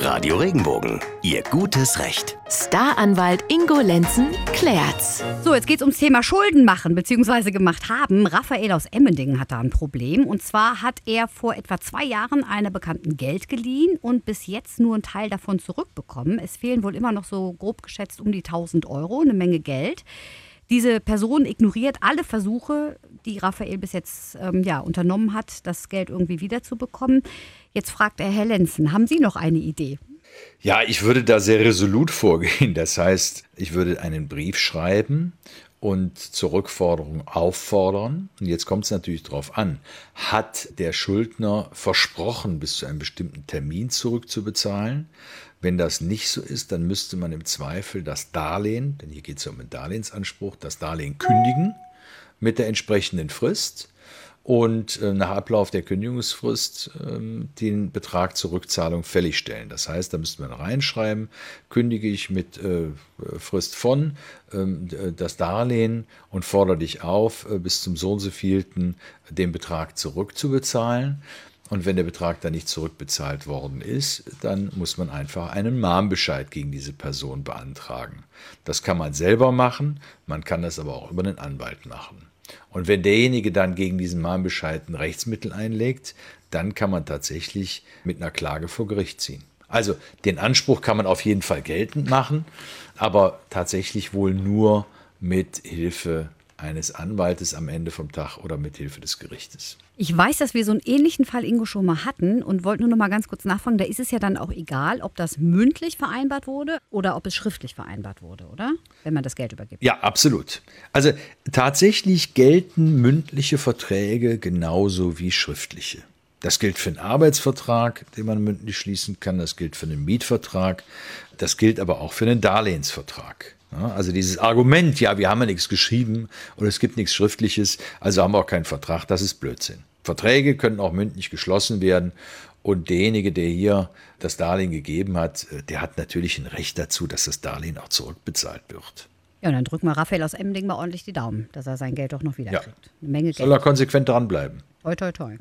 Radio Regenbogen, Ihr gutes Recht. Staranwalt Ingo Lenzen klärt's. So, jetzt geht's ums Thema Schulden machen bzw. gemacht haben. Raphael aus Emmendingen hat da ein Problem. Und zwar hat er vor etwa zwei Jahren einer Bekannten Geld geliehen und bis jetzt nur einen Teil davon zurückbekommen. Es fehlen wohl immer noch so grob geschätzt um die 1000 Euro, eine Menge Geld. Diese Person ignoriert alle Versuche, die Raphael bis jetzt ähm, ja, unternommen hat, das Geld irgendwie wiederzubekommen. Jetzt fragt er Herr Lenzen, haben Sie noch eine Idee? Ja, ich würde da sehr resolut vorgehen. Das heißt, ich würde einen Brief schreiben und zur Rückforderung auffordern. Und jetzt kommt es natürlich darauf an, hat der Schuldner versprochen, bis zu einem bestimmten Termin zurückzubezahlen? Wenn das nicht so ist, dann müsste man im Zweifel das Darlehen, denn hier geht es ja um einen Darlehensanspruch, das Darlehen kündigen mit der entsprechenden Frist und äh, nach Ablauf der Kündigungsfrist ähm, den Betrag zur Rückzahlung fälligstellen. Das heißt, da müsste man reinschreiben, kündige ich mit äh, Frist von ähm, das Darlehen und fordere dich auf, äh, bis zum so und so vielten den Betrag zurückzubezahlen. Und wenn der Betrag dann nicht zurückbezahlt worden ist, dann muss man einfach einen Mahnbescheid gegen diese Person beantragen. Das kann man selber machen, man kann das aber auch über einen Anwalt machen. Und wenn derjenige dann gegen diesen Mahnbescheid ein Rechtsmittel einlegt, dann kann man tatsächlich mit einer Klage vor Gericht ziehen. Also den Anspruch kann man auf jeden Fall geltend machen, aber tatsächlich wohl nur mit Hilfe eines Anwaltes am Ende vom Tag oder mit Hilfe des Gerichtes. Ich weiß, dass wir so einen ähnlichen Fall Ingo schon mal hatten und wollte nur noch mal ganz kurz nachfragen. Da ist es ja dann auch egal, ob das mündlich vereinbart wurde oder ob es schriftlich vereinbart wurde, oder? Wenn man das Geld übergibt. Ja, absolut. Also tatsächlich gelten mündliche Verträge genauso wie schriftliche. Das gilt für einen Arbeitsvertrag, den man mündlich schließen kann. Das gilt für einen Mietvertrag. Das gilt aber auch für einen Darlehensvertrag. Also dieses Argument, ja, wir haben ja nichts geschrieben und es gibt nichts Schriftliches, also haben wir auch keinen Vertrag, das ist Blödsinn. Verträge können auch mündlich geschlossen werden und derjenige, der hier das Darlehen gegeben hat, äh, der hat natürlich ein Recht dazu, dass das Darlehen auch zurückbezahlt wird. Ja, und dann drücken wir Raphael aus Emmending mal ordentlich die Daumen, dass er sein Geld doch noch wiederkriegt. Ja. Eine Menge Geld. Soll er konsequent dranbleiben. Toi, toi, toi.